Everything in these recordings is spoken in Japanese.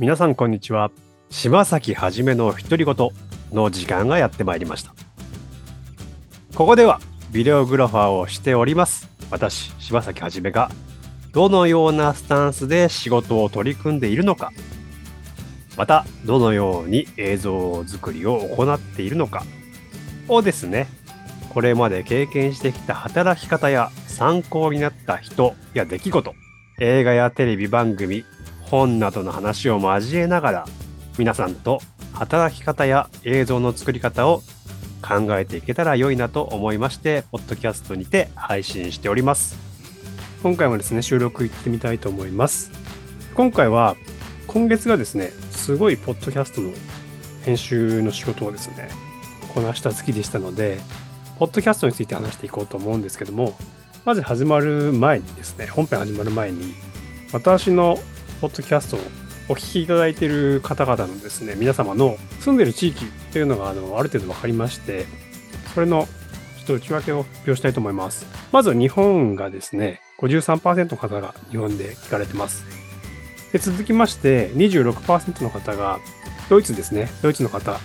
皆さんこんにちは。柴崎はじめの独り言の時間がやってまいりました。ここではビデオグラファーをしております。私柴崎はじめがどのようなスタンスで仕事を取り組んでいるのか。またどのように映像作りを行っているのか。をですねこれまで経験してきた働き方や参考になった人や出来事映画やテレビ番組本などの話を交えながら皆さんと働き方や映像の作り方を考えていけたら良いなと思いましてポッドキャストにて配信しております。今回もですね収録行ってみたいと思います。今回は今月がですねすごいポッドキャストの編集の仕事をですねこなした月でしたのでポッドキャストについて話していこうと思うんですけどもまず始まる前にですね本編始まる前に私のポッドキャストをお聞きいただいている方々のですね、皆様の住んでいる地域というのがあのある程度分かりまして、それのちょっと内訳を発表したいと思います。まず日本がですね、53%の方が日本で聞かれてます。で続きまして26%の方がドイツですね、ドイツの方が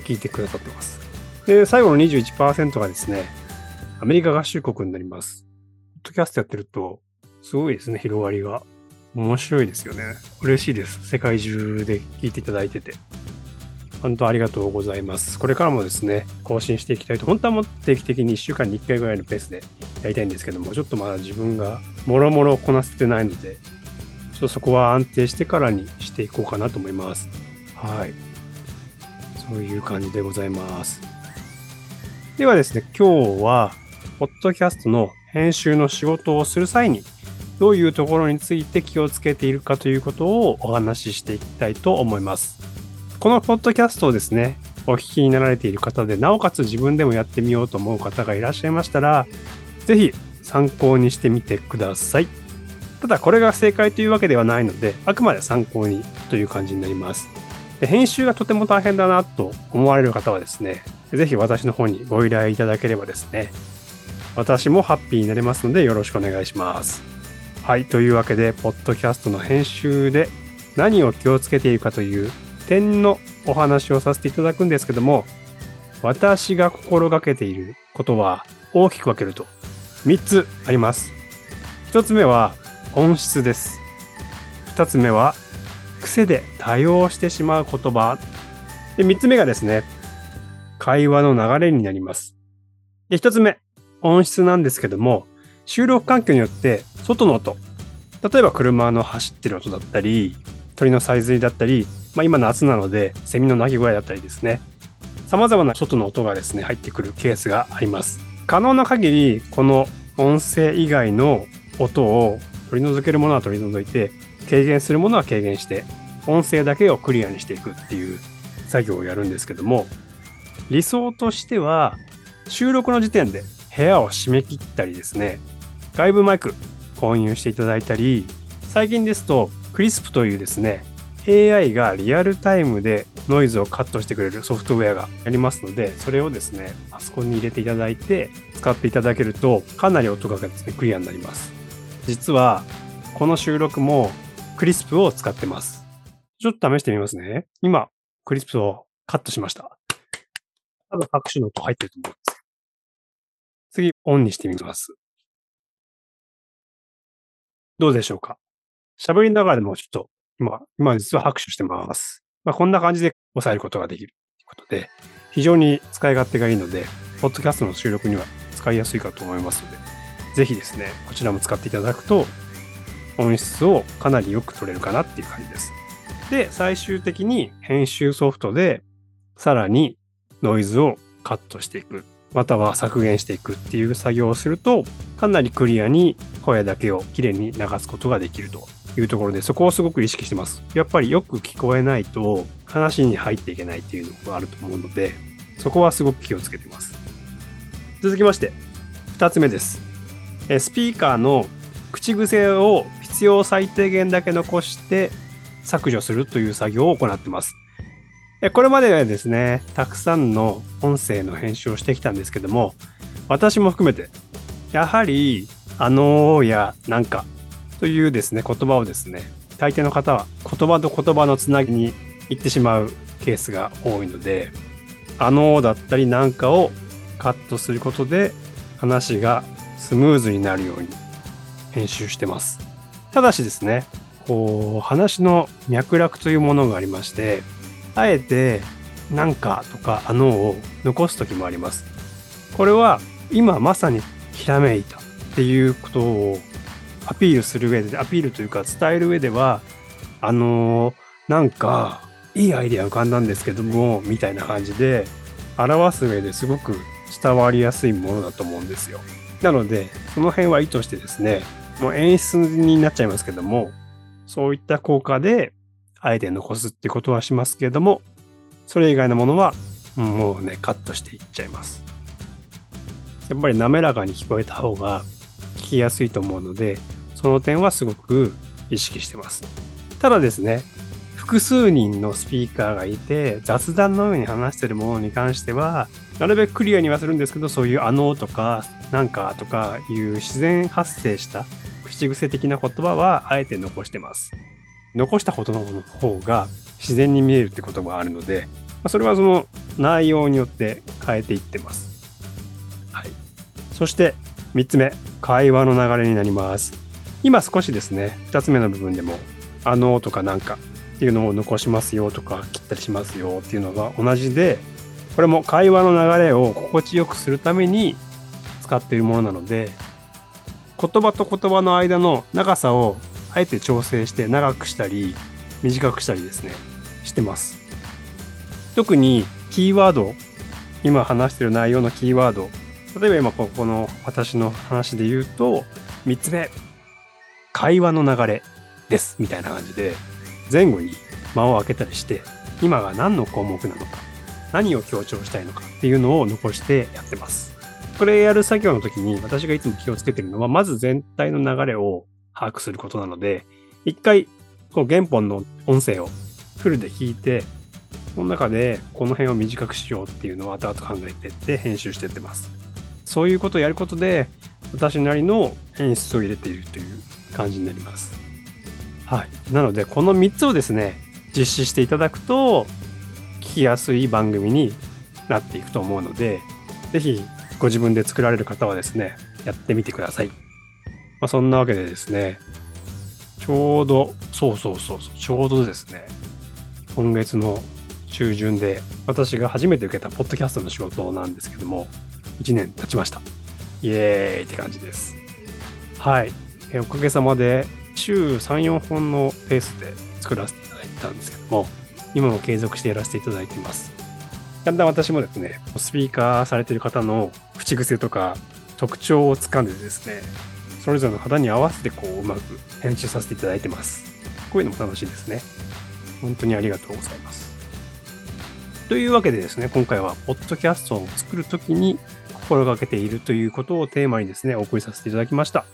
聞いてくださってます。で、最後の21%がですね、アメリカ合衆国になります。ポッドキャストやってると、すごいですね、広がりが。面白いですよね。嬉しいです。世界中で聞いていただいてて。本当ありがとうございます。これからもですね、更新していきたいと、本当はもっと定期的に1週間に1回ぐらいのペースでやりたいんですけども、ちょっとまだ自分がもろもろこなせてないので、ちょっとそこは安定してからにしていこうかなと思います。はい。そういう感じでございます。ではですね、今日は、ポッドキャストの編集の仕事をする際にどういうところについて気をつけているかということをお話ししていきたいと思います。このポッドキャストをですね、お聞きになられている方で、なおかつ自分でもやってみようと思う方がいらっしゃいましたら、ぜひ参考にしてみてください。ただこれが正解というわけではないので、あくまで参考にという感じになります。で編集がとても大変だなと思われる方はですね、ぜひ私の方にご依頼いただければですね、私もハッピーになれますのでよろしくお願いします。はい。というわけで、ポッドキャストの編集で何を気をつけているかという点のお話をさせていただくんですけども、私が心がけていることは大きく分けると3つあります。1つ目は音質です。2つ目は癖で多用してしまう言葉。で3つ目がですね、会話の流れになります。で1つ目、音質なんですけども、収録環境によって外の音例えば車の走ってる音だったり鳥のさえずりだったり、まあ、今夏なのでセミの鳴き声だったりですね。様々な外の音がですね入ってくるケースがあります。可能な限りこの音声以外の音を取り除けるものは取り除いて軽減するものは軽減して音声だけをクリアにしていくっていう作業をやるんですけども理想としては収録の時点で部屋を閉め切ったりですね外部マイク購入していただいたり、最近ですと、クリスプというですね、AI がリアルタイムでノイズをカットしてくれるソフトウェアがありますので、それをですね、パソコンに入れていただいて、使っていただけると、かなり音がですね、クリアになります。実は、この収録もクリスプを使ってます。ちょっと試してみますね。今、クリスプをカットしました。多分拍手の音入ってると思うんです。次、オンにしてみます。どうでしょうか？喋りながらでもちょっと、今、今実は拍手してます。まあ、こんな感じで抑えることができるということで、非常に使い勝手がいいので、ポッドキャストの収録には使いやすいかと思いますので、ぜひですね、こちらも使っていただくと、音質をかなりよく取れるかなっていう感じです。で、最終的に編集ソフトで、さらにノイズをカットしていくまたは削減していくっていう作業をすると、かなりクリアに声だけをきれいに流すことができるというところで、そこをすごく意識してます。やっぱりよく聞こえないと話に入っていけないっていうのがあると思うので、そこはすごく気をつけてます。続きまして、2つ目です。スピーカーの口癖を必要最低限だけ残して削除するという作業を行ってます。これまではですね、たくさんの音声の編集をしてきたんですけども、私も含めて、やはり、あのーやなんかというですね、言葉をですね、大抵の方は言葉と言葉のつなぎに行ってしまうケースが多いので、あのーだったりなんかをカットすることで話がスムーズになるように編集してます。ただしですね、こう話の脈絡というものがありまして、あえてなんかとかあのを残す時もあります。これは今まさにひらめいたっていうことをアピールする上で、アピールというか伝える上では、あのーなんかいいアイデア浮かんだんですけども、みたいな感じで表す上ですごく伝わりやすいものだと思うんですよ。なので、その辺は意図してですね、もう演出になっちゃいますけども、そういった効果であえて残すってことはしますけれども、それ以外のものはもうね、カットしていっちゃいます。やっぱり滑らかに聞こえた方が聞きやすいと思うので、その点はすごく意識してます。ただですね、複数人のスピーカーがいて、雑談のように話してるものに関しては、なるべくクリアにはするんですけど、そういうあのとか、なんかとかいう自然発生した口癖的な言葉はあえて残してます。残したことの方が自然に見えるってこともあるので、まあそれはその内容によって変えていってます。はい。そして3つ目、会話の流れになります。今少しですね、2つ目の部分でも、あのとかなんかっていうのを残しますよとか切ったりしますよっていうのが同じで、これも会話の流れを心地よくするために使っているものなので、言葉と言葉の間の長さをあえて調整して長くしたり短くしたりですね、してます。特にキーワード、今話してる内容のキーワード、例えば今ここの私の話で言うと、3つ目、会話の流れです、みたいな感じで、前後に間を空けたりして、今が何の項目なのか、何を強調したいのかっていうのを残してやってます。これやる作業の時に私がいつも気をつけてるのは、まず全体の流れを把握することなので、一回、こう原本の音声をフルで聞いて、その中でこの辺を短くしようっていうのを後々考えてって編集してってます。そういうことをやることで、私なりの演出を入れているという感じになります。はい。なので、この3つをですね、実施していただくと、聞きやすい番組になっていくと思うので、ぜひご自分で作られる方はですね、やってみてください。まあ、そんなわけでですね、ちょうど、そうそうそうそう、ちょうどですね、今月の中旬で私が初めて受けたポッドキャストの仕事なんですけども、1年経ちました。イエーイって感じです。はい。えおかげさまで週3、4本のペースで作らせていただいたんですけども、今も継続してやらせていただいています。だんだん私もですね、スピーカーされてる方の口癖とか特徴をつかんでですね、それぞれの方に合わせてこううまく編集させていただいてます。こういうのも楽しいですね。本当にありがとうございます。というわけでですね、今回はポッドキャストを作るときに心がけているということをテーマにですね、お送りさせていただきました。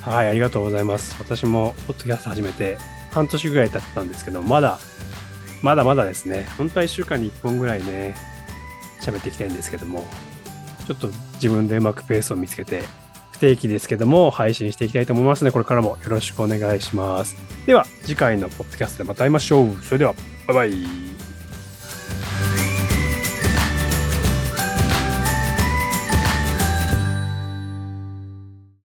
はい、ありがとうございます。私もポッドキャスト始めて半年ぐらい経ったんですけど、まだ、まだまだですね、本当は1週間に1本ぐらいね、喋っていきたいんですけども、ちょっと自分でうまくペースを見つけて、不定期ですけども、配信していきたいと思いますので、これからもよろしくお願いします。では、次回のポッドキャストでまた会いましょう。それでは、バイバイ。